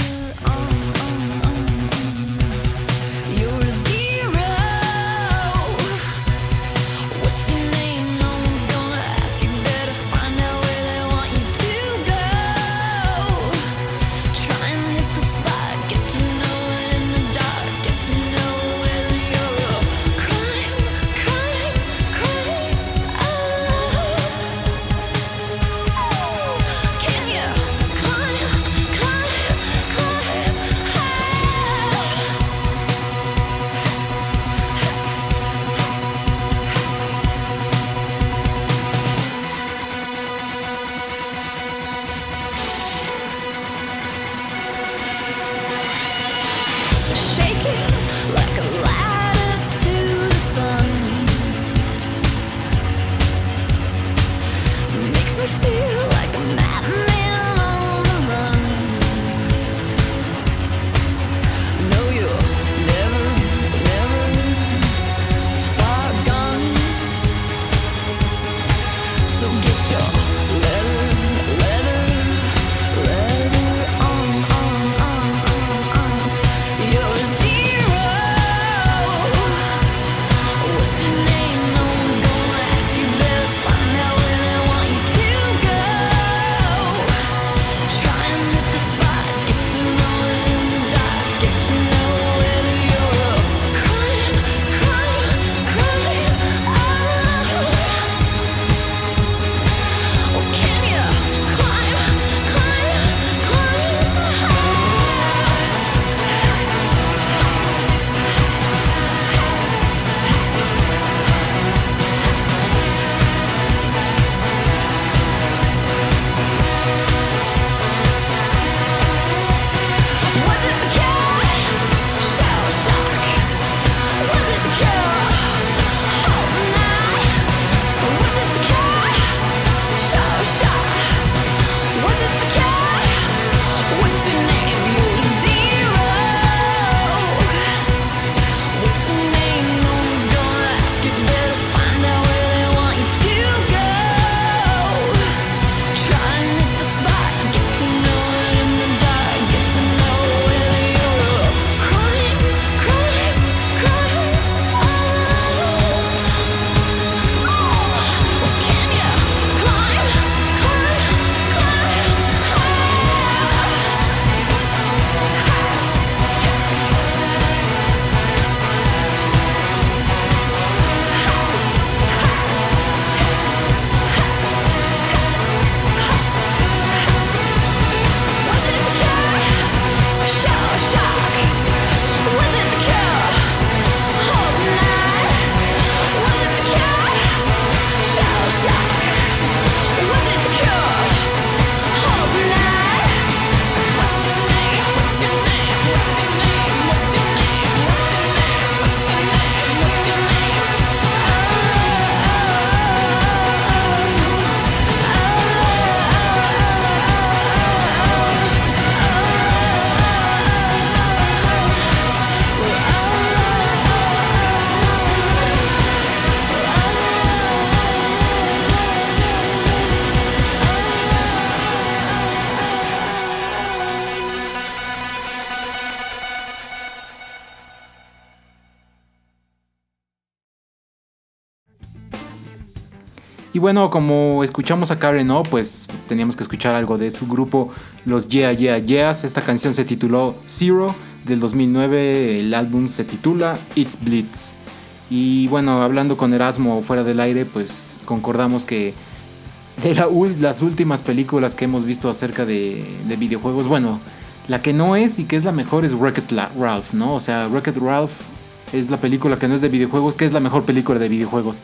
Y bueno, como escuchamos a Karen O, pues teníamos que escuchar algo de su grupo, los Yeah Yeah Yeahs. Esta canción se tituló Zero del 2009, el álbum se titula It's Blitz. Y bueno, hablando con Erasmo fuera del aire, pues concordamos que de las últimas películas que hemos visto acerca de, de videojuegos, bueno, la que no es y que es la mejor es Wreck-It Ralph, ¿no? O sea, Wreck-It Ralph es la película que no es de videojuegos, que es la mejor película de videojuegos,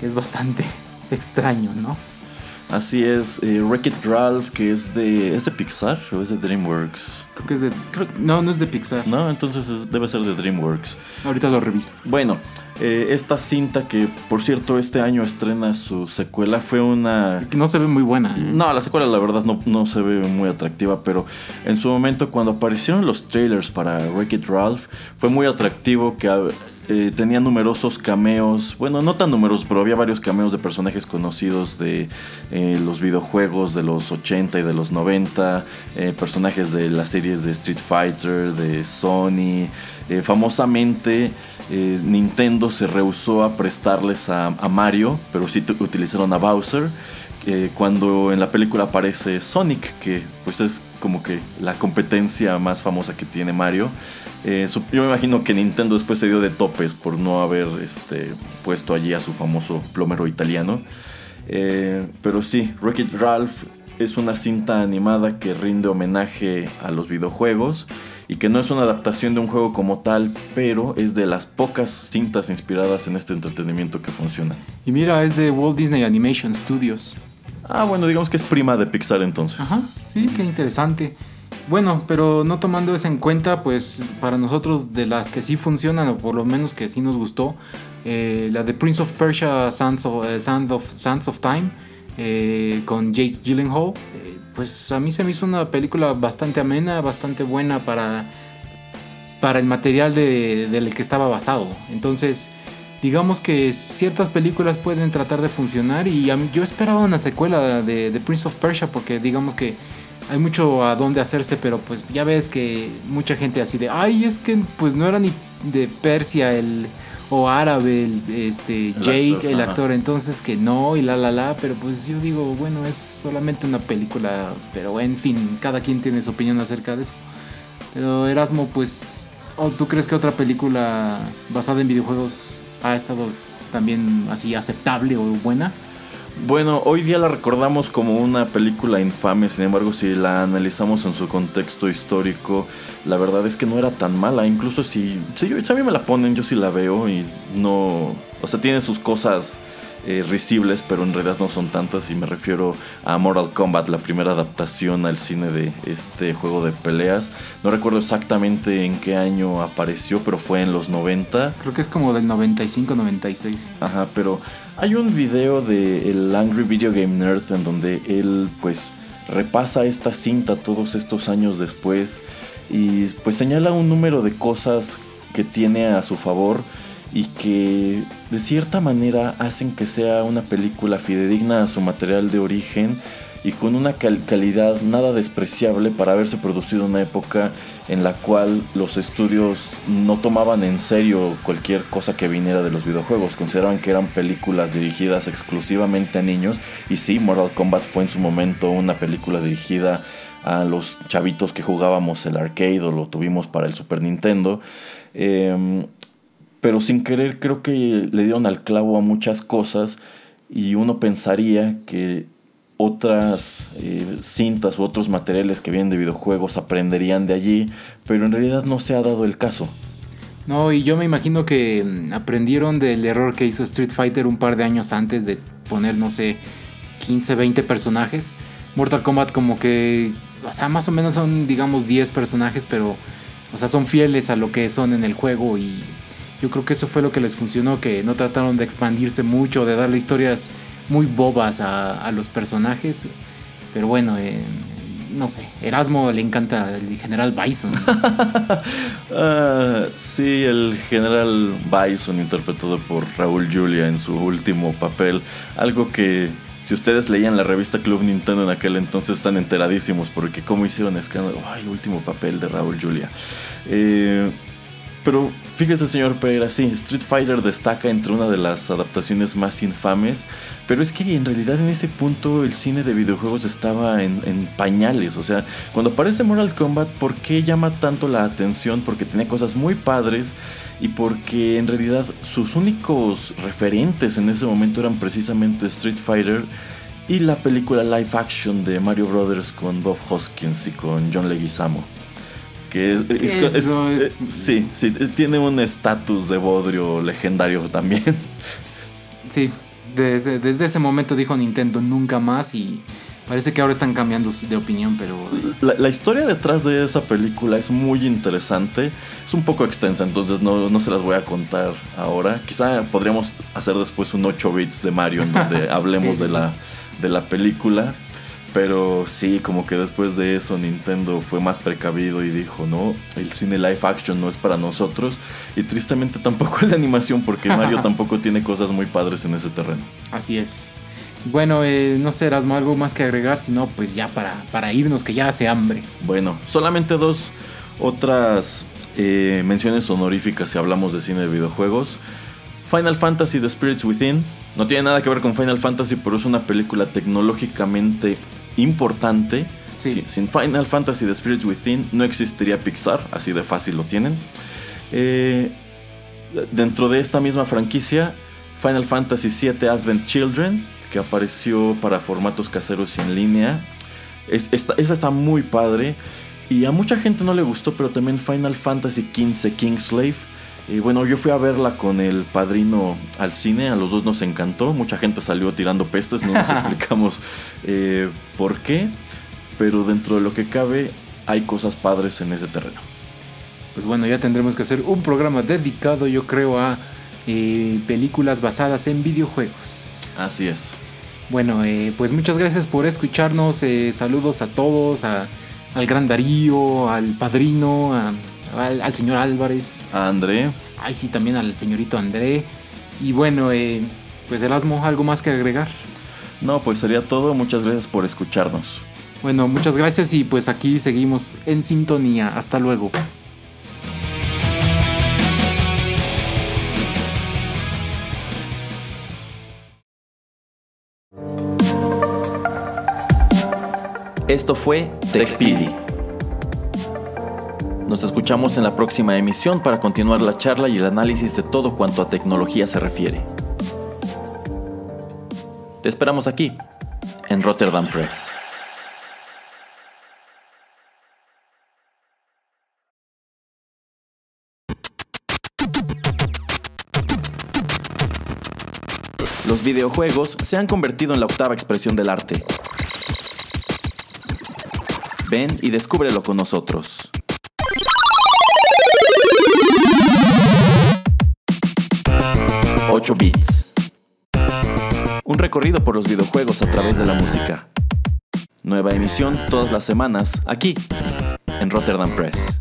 que es bastante extraño, ¿no?
Así es, eh, Wreck-It Ralph, que es de. ¿Es de Pixar o es de DreamWorks?
Creo que es de. no, no es de Pixar.
No, entonces debe ser de DreamWorks.
Ahorita lo reviso.
Bueno, eh, esta cinta que, por cierto, este año estrena su secuela fue una.
Que no se ve muy buena. ¿eh?
No, la secuela, la verdad, no, no se ve muy atractiva, pero en su momento, cuando aparecieron los trailers para Wreck-It Ralph, fue muy atractivo que eh, tenía numerosos cameos, bueno, no tan numerosos, pero había varios cameos de personajes conocidos de eh, los videojuegos de los 80 y de los 90, eh, personajes de las series de Street Fighter, de Sony. famosamente, Nintendo se rehusó a prestarles a, a Mario, pero sí utilizaron a Bowser. Cuando en la película aparece Sonic, que pues es como que la competencia más famosa que tiene Mario. Eh, yo me imagino que Nintendo después se dio de topes por no haber este, puesto allí a su famoso plomero italiano. Eh, pero sí, Wreck-It Ralph es una cinta animada que rinde homenaje a los videojuegos y que no es una adaptación de un juego como tal, pero es de las pocas cintas inspiradas en este entretenimiento que funcionan.
Y mira, es de Walt Disney Animation Studios.
Ah, bueno, digamos que es prima de Pixar entonces.
Ajá, sí, qué interesante. Bueno, pero no tomando eso en cuenta, pues para nosotros de las que sí funcionan, o por lo menos que sí nos gustó, eh, la de Prince of Persia, Sands of, eh, of, Time, eh, con Jake Gyllenhaal, pues a mí se me hizo una película bastante amena, bastante buena para, para el material de, del que estaba basado. Entonces, digamos que ciertas películas pueden tratar de funcionar y yo esperaba una secuela de, de Prince of Persia porque digamos que hay mucho a dónde hacerse, pero pues ya ves que mucha gente así de, ay, es que pues no era ni de Persia el o árabe el, este Jake, el actor, entonces que no y la la la, pero pues yo digo, bueno, es solamente una película, pero en fin, cada quien tiene su opinión acerca de eso. Pero Erasmo, pues, ¿tú crees que otra película basada en videojuegos ha estado también así aceptable o buena?
Bueno, hoy día la recordamos como una película infame, sin embargo, si la analizamos en su contexto histórico, la verdad es que no era tan mala. Incluso si, si, a mí me la ponen, yo sí la veo y no. O sea, tiene sus cosas eh, risibles, pero en realidad no son tantas. Y me refiero a Mortal Kombat, la primera adaptación al cine de este juego de peleas. No recuerdo exactamente en qué año apareció, pero fue en los 90.
Creo que es como del 95-96.
Ajá, pero hay un video de el Angry Video Game Nerd en donde él, pues, repasa esta cinta todos estos años después y pues señala un número de cosas que tiene a su favor y que de cierta manera hacen que sea una película fidedigna a su material de origen y con una calidad nada despreciable para haberse producido en una época en la cual los estudios no tomaban en serio cualquier cosa que viniera de los videojuegos, consideraban que eran películas dirigidas exclusivamente a niños y sí, Mortal Kombat fue en su momento una película dirigida a los chavitos que jugábamos el arcade o lo tuvimos para el Super Nintendo. Em, pero sin querer creo que le dieron al clavo a muchas cosas y uno pensaría que otras eh, cintas u otros materiales que vienen de videojuegos aprenderían de allí, pero en realidad no se ha dado el caso.
No, y yo me imagino que mm, aprendieron del error que hizo Street Fighter un par de años antes de poner, no sé, 15, 20 personajes. Mortal Kombat como que, o sea, más o menos son, digamos, 10 personajes, pero, o sea, son fieles a lo que son en el juego y yo creo que eso fue lo que les funcionó, que no trataron de expandirse mucho, de darle historias muy bobas a, los personajes. Pero bueno, eh, no sé, Erasmo le encanta el general Bison.
Ah, sí, el general Bison interpretado por Raúl Julia en su último papel. Algo que si ustedes leían la revista Club Nintendo en aquel entonces están enteradísimos porque cómo hicieron escándalo. Ay, el último papel de Raúl Julia. Eh, pero fíjese, señor Pereira, sí, Street Fighter destaca entre una de las adaptaciones más infames, pero es que en realidad en ese punto el cine de videojuegos estaba en, pañales. O sea, cuando aparece Mortal Kombat, ¿por qué llama tanto la atención? Porque tenía cosas muy padres y porque en realidad sus únicos referentes en ese momento eran precisamente Street Fighter y la película live action de Mario Brothers con Bob Hoskins y con John Leguizamo. Que es, sí, sí, tiene un estatus de bodrio legendario también.
Sí, desde, desde ese momento dijo Nintendo nunca más y Parece que ahora están cambiando de opinión, pero...
La, historia detrás de esa película es muy interesante. Es un poco extensa, entonces no, no se las voy a contar ahora. Quizá podríamos hacer después un 8 bits de Mario en donde hablemos de, La, de la película. Pero sí, como que después de eso Nintendo fue más precavido y dijo, no, el cine live action no es para nosotros. Y tristemente tampoco el de animación porque Mario tampoco tiene cosas muy padres en ese terreno.
Así es. Bueno, eh, no sé, Erasmo, algo más que agregar, sino pues ya para, para irnos, que ya hace hambre.
Bueno, solamente dos otras eh, menciones honoríficas si hablamos de cine de videojuegos. Final Fantasy The Spirits Within. No tiene nada que ver con Final Fantasy, pero es una película tecnológicamente importante. Sin, Final Fantasy The Spirits Within no existiría Pixar, así de fácil lo tienen. Eh, dentro de esta misma franquicia, Final Fantasy VII Advent Children que apareció para formatos caseros y en línea. Es, esta, está muy padre. Y a mucha gente no le gustó, pero también Final Fantasy XV Kingslave. Y bueno, yo fui a verla con el padrino al cine, a los dos nos encantó. Mucha gente salió tirando pestes, no nos explicamos eh, por qué. Pero dentro de lo que cabe, hay cosas padres en ese terreno.
Pues bueno, ya tendremos que hacer un programa dedicado, yo creo, a eh, películas basadas en videojuegos.
Así es.
Bueno, eh, pues muchas gracias por escucharnos. Saludos a todos, a, al gran Darío, al padrino, al, señor Álvarez.
A André.
Ay, sí, también al señorito André. Y bueno, eh, pues Erasmo, ¿algo más que agregar?
No, pues sería todo. Muchas gracias por escucharnos.
Bueno, muchas gracias y pues aquí seguimos en sintonía. Hasta luego.
Esto fue TechPili. Nos escuchamos en la próxima emisión para continuar la charla y el análisis de todo cuanto a tecnología se refiere. Te esperamos aquí, en Rotterdam Press. Los videojuegos se han convertido en la octava expresión del arte Ven y descúbrelo con nosotros. ...8 bits. Un recorrido por los videojuegos a través de la música. Nueva emisión todas las semanas aquí, en Rotterdam Press.